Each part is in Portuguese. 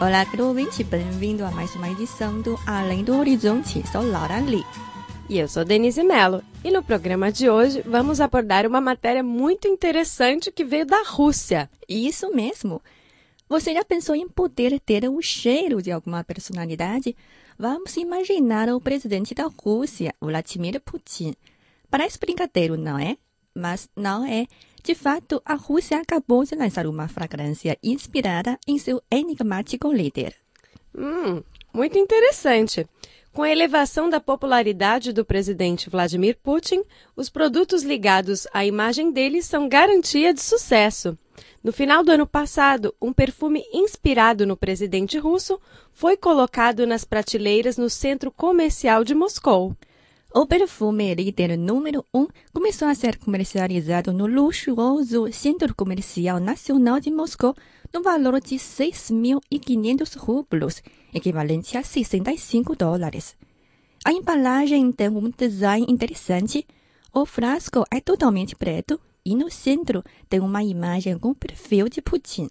Olá, caro ouvinte, bem-vindo a mais uma edição do Além do Horizonte. Sou Laura Lee. E eu sou Denise Mello. E no programa de hoje vamos abordar uma matéria muito interessante que veio da Rússia. Isso mesmo. Você já pensou em poder ter o cheiro de alguma personalidade? Vamos imaginar o presidente da Rússia, Vladimir Putin. Parece brincadeira, não é? Mas não é. De fato, a Rússia acabou de lançar uma fragrância inspirada em seu enigmático líder. Hum, muito interessante. Com a elevação da popularidade do presidente Vladimir Putin, os produtos ligados à imagem dele são garantia de sucesso. No final do ano passado, um perfume inspirado no presidente russo foi colocado nas prateleiras no centro comercial de Moscou. O perfume líder número 1 um começou a ser comercializado no luxuoso Centro Comercial Nacional de Moscou no valor de 6.500 rublos, equivalente a 65 dólares. A embalagem tem um design interessante. O frasco é totalmente preto e no centro tem uma imagem com perfil de Putin.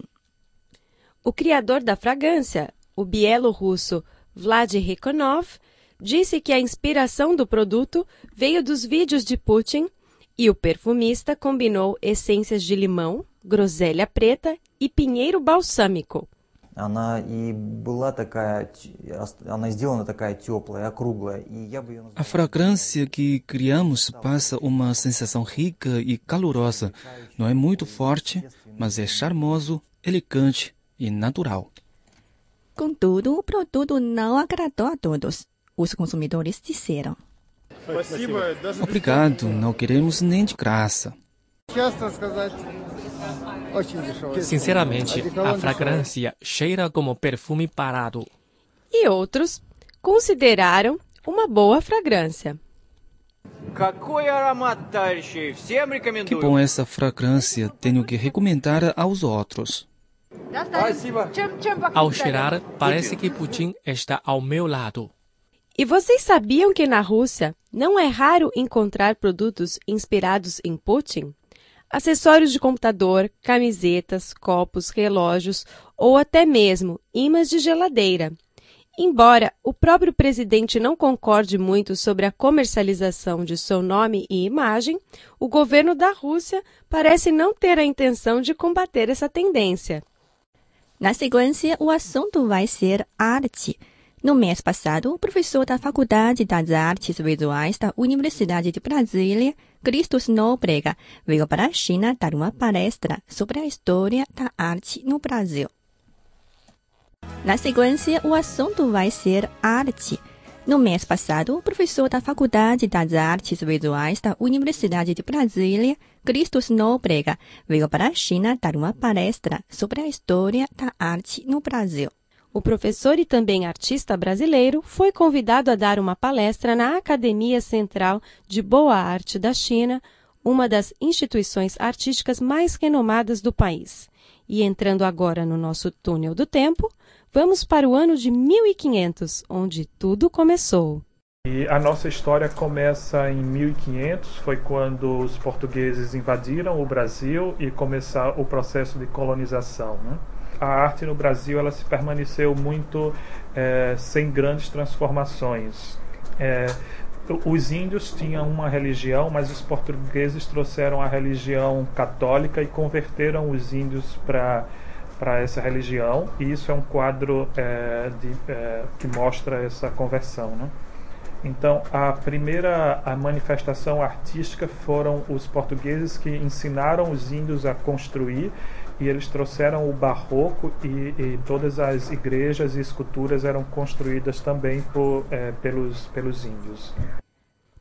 O criador da fragrância, o bielorrusso Vlad Rekonov, disse que a inspiração do produto veio dos vídeos de Putin e o perfumista combinou essências de limão, groselha preta e pinheiro balsâmico Она и была такая, она сделана такая теплая, округлая, и я бы ее A fragrância que criamos passa uma sensação rica e calorosa. Não é muito forte, mas é charmoso, elegante e natural. Contudo, o produto não agradou a todos. Os consumidores disseram. Obrigado, não queremos nem de graça. Sinceramente, a fragrância cheira como perfume parado. E outros consideraram uma boa fragrância. Que bom essa fragrância, tenho que recomendar aos outros. Ao cheirar, parece que Putin está ao meu lado. E vocês sabiam que na Rússia não é raro encontrar produtos inspirados em Putin? Acessórios de computador, camisetas, copos, relógios ou até mesmo imãs de geladeira. Embora o próprio presidente não concorde muito sobre a comercialização de seu nome e imagem, o governo da Rússia parece não ter a intenção de combater essa tendência. Na sequência, o assunto vai ser arte. No mês passado, o professor da Faculdade das Artes Visuais da Universidade de Brasília, Cristos Nóbrega, veio para a China dar uma palestra sobre a história da arte no Brasil. Na sequência, o assunto vai ser arte. No mês passado, o professor da Faculdade das Artes Visuais da Universidade de Brasília, Cristos Nóbrega, veio para a China dar uma palestra sobre a história da arte no Brasil. O professor e também artista brasileiro foi convidado a dar uma palestra na Academia Central de Boa Arte da China, uma das instituições artísticas mais renomadas do país. E entrando agora no nosso túnel do tempo, vamos para o ano de 1500, onde tudo começou. E a nossa história começa em 1500, foi quando os portugueses invadiram o Brasil e começou o processo de colonização. Né? A arte no Brasil ela se permaneceu muito é, sem grandes transformações. É, os índios tinham uma religião, mas os portugueses trouxeram a religião católica e converteram os índios para para essa religião e isso é um quadro é, de, é, que mostra essa conversão, né? Então, a primeira a manifestação artística foram os portugueses que ensinaram os índios a construir e eles trouxeram o barroco e, e todas as igrejas e esculturas eram construídas também por, é, pelos, pelos índios.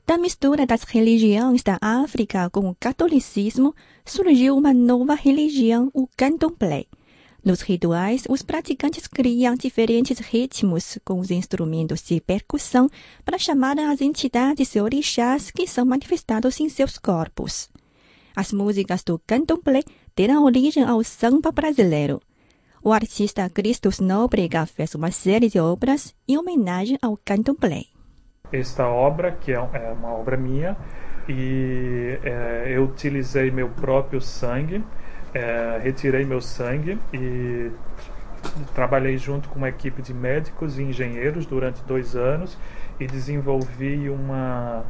Da mistura das religiões da África com o catolicismo, surgiu uma nova religião, o candomblé. Nos rituais, os praticantes criam diferentes ritmos com os instrumentos de percussão para chamar as entidades e orixás que são manifestados em seus corpos. As músicas do candomblé deram origem ao samba brasileiro. O artista Cristos Nóbrega fez uma série de obras em homenagem ao candomblé. Esta obra, que é, é uma obra minha, e é, eu utilizei meu próprio sangue, é, retirei meu sangue e trabalhei junto com uma equipe de médicos e engenheiros durante dois anos e desenvolvi uma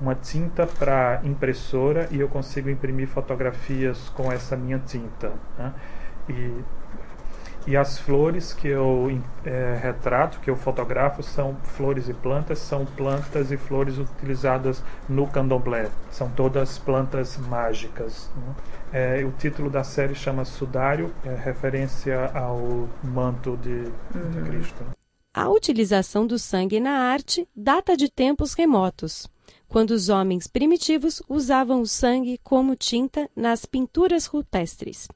uma tinta para impressora e eu consigo imprimir fotografias com essa minha tinta. Né? E, e as flores que eu é, retrato, que eu fotografo, são flores e plantas, são plantas e flores utilizadas no candomblé. São todas plantas mágicas. Né? É, o título da série chama Sudário, é referência ao manto de, uhum. de Cristo. A utilização do sangue na arte data de tempos remotos quando os homens primitivos usavam o sangue como tinta nas pinturas rupestres.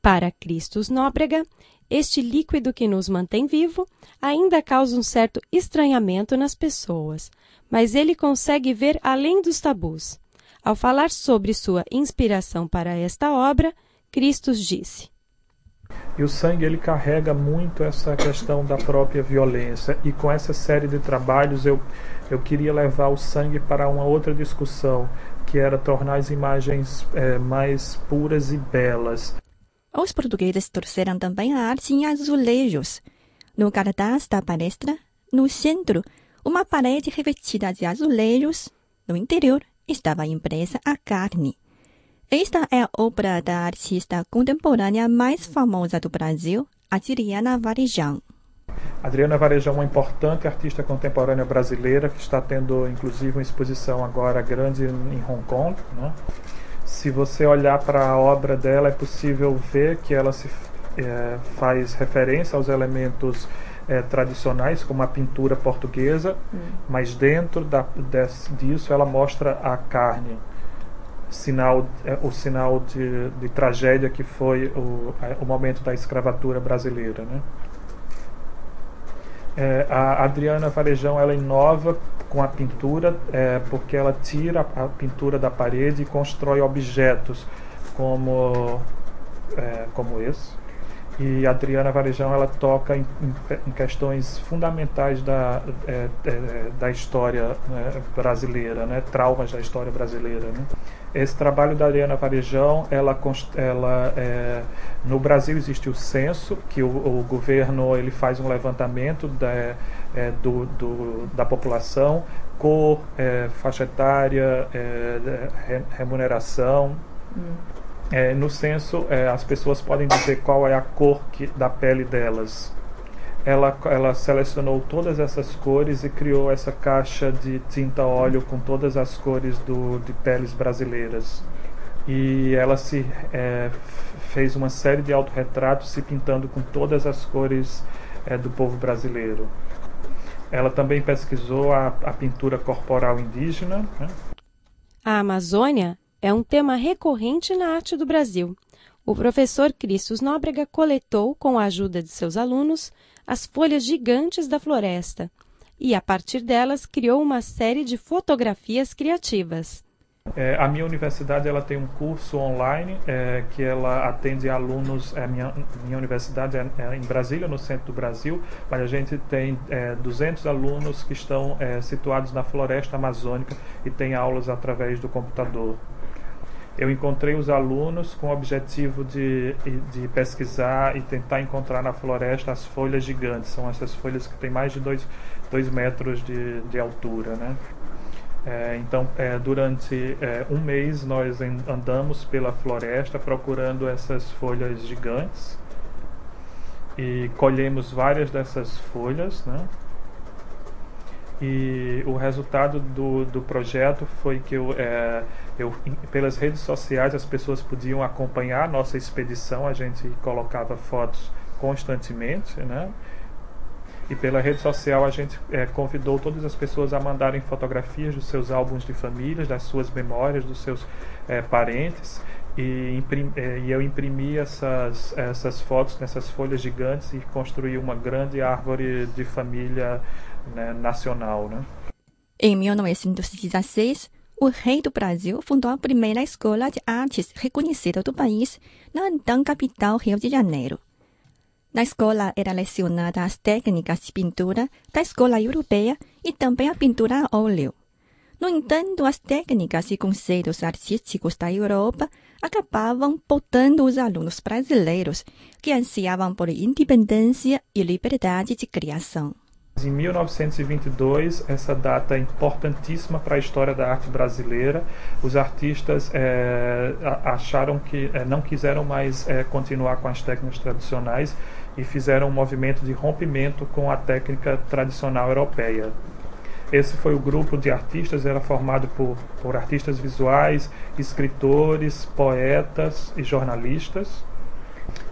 Para Christus Nóbrega, este líquido que nos mantém vivo ainda causa um certo estranhamento nas pessoas, mas ele consegue ver além dos tabus. Ao falar sobre sua inspiração para esta obra, Christus disse: e o sangue ele carrega muito essa questão da própria violência. E com essa série de trabalhos eu, eu queria levar o sangue para uma outra discussão, que era tornar as imagens é, mais puras e belas. Os portugueses trouxeram também a arte em azulejos. No cartaz da palestra, no centro, uma parede revestida de azulejos. No interior estava impressa a carne. Esta é a obra da artista contemporânea mais famosa do Brasil, Adriana Varejão. Adriana Varejão é uma importante artista contemporânea brasileira que está tendo inclusive uma exposição agora grande em Hong Kong. Né? Se você olhar para a obra dela, é possível ver que ela se é, faz referência aos elementos é, tradicionais, como a pintura portuguesa, hum. mas dentro da, des, disso ela mostra a carne sinal, é, o sinal de, de tragédia que foi o, o momento da escravatura brasileira. Né? É, a Adriana Varejão ela inova com a pintura é, porque ela tira a pintura da parede e constrói objetos como, é, como esse. E a Adriana Varejão ela toca em, em questões fundamentais da, é, é, da história né, brasileira, né, traumas da história brasileira. Né. Esse trabalho da Ariana Varejão, ela, ela é, no Brasil existe o censo, que o, o governo ele faz um levantamento da, é, do, do, da população, cor, é, faixa etária, é, remuneração. Hum. É, no censo, é, as pessoas podem dizer qual é a cor que, da pele delas ela, ela selecionou todas essas cores e criou essa caixa de tinta óleo com todas as cores do, de peles brasileiras. E ela se é, fez uma série de autorretratos se pintando com todas as cores é, do povo brasileiro. Ela também pesquisou a, a pintura corporal indígena. Né? A Amazônia é um tema recorrente na arte do Brasil. O professor Cristos Nóbrega coletou, com a ajuda de seus alunos, as folhas gigantes da floresta e, a partir delas, criou uma série de fotografias criativas. É, a minha universidade ela tem um curso online é, que ela atende alunos. É, minha, minha universidade é, é, em Brasília, no centro do Brasil, mas a gente tem 200 é, alunos que estão é, situados na floresta amazônica e tem aulas através do computador eu encontrei os alunos com o objetivo de, de pesquisar e tentar encontrar na floresta as folhas gigantes. São essas folhas que têm mais de 2 metros de, de altura. Né? É, então, é, durante é, um mês, nós andamos pela floresta procurando essas folhas gigantes e colhemos várias dessas folhas. Né? E o resultado do, do projeto foi que eu, é, eu, pelas redes sociais as pessoas podiam acompanhar a nossa expedição, a gente colocava fotos constantemente, né? E pela rede social a gente é, convidou todas as pessoas a mandarem fotografias dos seus álbuns de famílias, das suas memórias, dos seus é, parentes. E, imprim, é, e, eu imprimi essas, essas fotos nessas folhas gigantes e construí uma grande árvore de família né, nacional. Né? Em 1916, o rei do Brasil fundou a primeira escola de artes reconhecida do país na então capital Rio de Janeiro. Na escola era lecionada as técnicas de pintura da escola europeia e também a pintura a óleo. No entanto, as técnicas e conceitos artísticos da Europa acabavam botando os alunos brasileiros que ansiavam por independência e liberdade de criação. Em 1922, essa data é importantíssima para a história da arte brasileira. Os artistas é, acharam que é, não quiseram mais é, continuar com as técnicas tradicionais e fizeram um movimento de rompimento com a técnica tradicional europeia. Esse foi o grupo de artistas, era formado por, por artistas visuais, escritores, poetas e jornalistas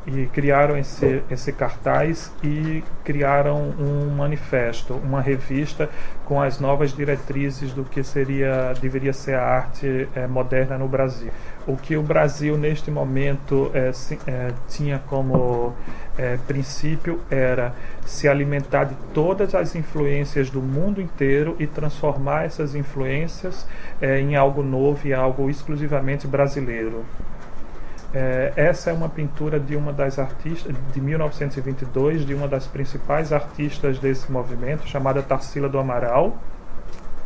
e criaram esse, esse cartaz e criaram um manifesto, uma revista com as novas diretrizes do que seria deveria ser a arte é, moderna no Brasil. O que o Brasil neste momento é, se, é, tinha como princípio era se alimentar de todas as influências do mundo inteiro e transformar essas influências em algo novo e algo exclusivamente brasileiro. É, essa é uma pintura de uma das artistas, de 1922, de uma das principais artistas desse movimento, chamada Tarsila do Amaral.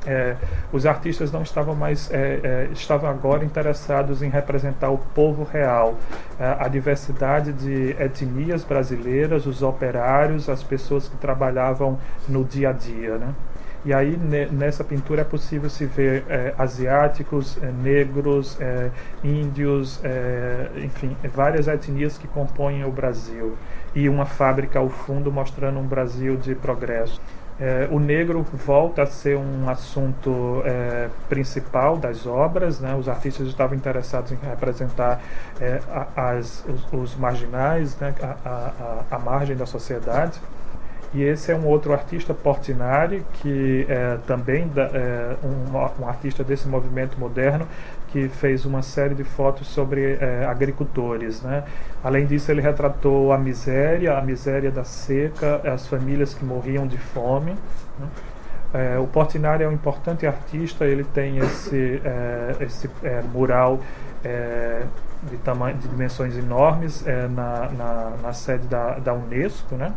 É, os artistas não estavam mais é, é, estavam agora interessados em representar o povo real, é, a diversidade de etnias brasileiras, os operários, as pessoas que trabalhavam no dia a dia, né? E aí nessa pintura é possível se ver é, asiáticos, é, negros, é, índios, é, enfim, várias etnias que compõem o Brasil. E uma fábrica ao fundo mostrando um Brasil de progresso. É, o negro volta a ser um assunto é, principal das obras. Né? Os artistas estavam interessados em representar é, as, os, os, marginais, né? a, a, a, margem da sociedade. E esse é um outro artista, Portinari, que é também da, é, um, um, artista desse movimento moderno, que fez uma série de fotos sobre é, agricultores. Né? Além disso, ele retratou a miséria, a miséria da seca, as famílias que morriam de fome. Né? É, o Portinari é um importante artista, ele tem esse, é, esse é, mural é, de, de dimensões enormes é, na, na, na, sede da, da Unesco, né?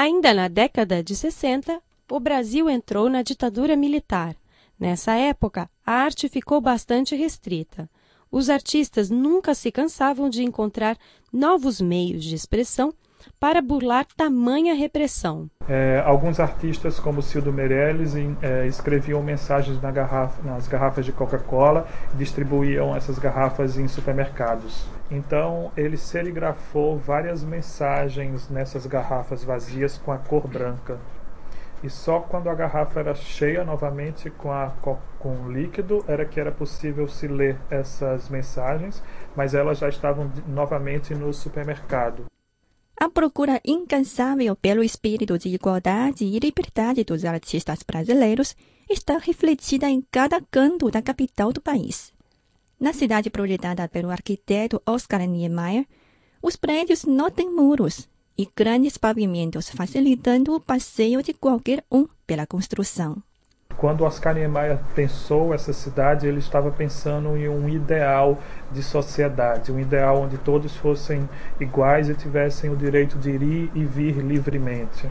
Ainda na década de 60, o Brasil entrou na ditadura militar. Nessa época, a arte ficou bastante restrita. Os artistas nunca se cansavam de encontrar novos meios de expressão para burlar tamanha repressão. É, alguns artistas, como Cildo Meirelles, em, é, escreviam mensagens na garrafa, nas garrafas de Coca-Cola e distribuíam essas garrafas em supermercados. Então, ele serigrafou várias mensagens nessas garrafas vazias com a cor branca. E só quando a garrafa era cheia novamente com, a, com líquido era que era possível se ler essas mensagens, mas elas já estavam novamente no supermercado. A procura incansável pelo espírito de igualdade e liberdade dos artistas brasileiros está refletida em cada canto da capital do país. Na cidade projetada pelo arquiteto Oscar Niemeyer, os prédios não têm muros e grandes pavimentos facilitando o passeio de qualquer um pela construção quando Oscar Niemeyer pensou essa cidade, ele estava pensando em um ideal de sociedade, um ideal onde todos fossem iguais e tivessem o direito de ir e vir livremente.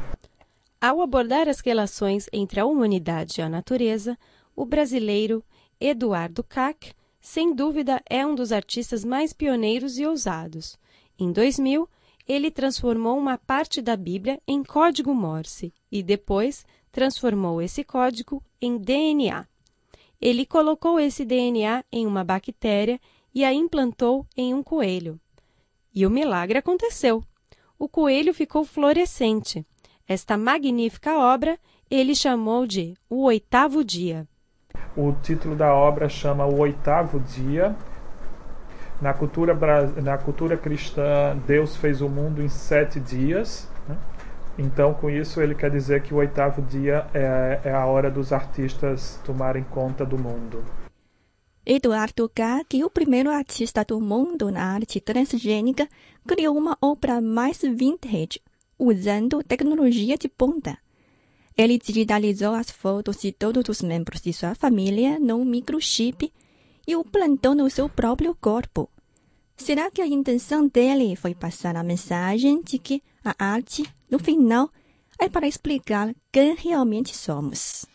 Ao abordar as relações entre a humanidade e a natureza, o brasileiro Eduardo Kac, sem dúvida, é um dos artistas mais pioneiros e ousados. Em 2000, ele transformou uma parte da Bíblia em código Morse e depois transformou esse código em DNA. Ele colocou esse DNA em uma bactéria e a implantou em um coelho. E o milagre aconteceu. O coelho ficou florescente. Esta magnífica obra ele chamou de O Oitavo Dia. O título da obra chama O Oitavo Dia. Na cultura, na cultura cristã, Deus fez o mundo em sete dias. Então, com isso, ele quer dizer que o oitavo dia é, é a hora dos artistas tomarem conta do mundo. Eduardo Gag, o primeiro artista do mundo na arte transgênica, criou uma obra mais vintage, usando tecnologia de ponta. Ele digitalizou as fotos de todos os membros de sua família num microchip e o plantou no seu próprio corpo. Será que a intenção dele foi passar a mensagem de que a arte, no final, é para explicar quem realmente somos?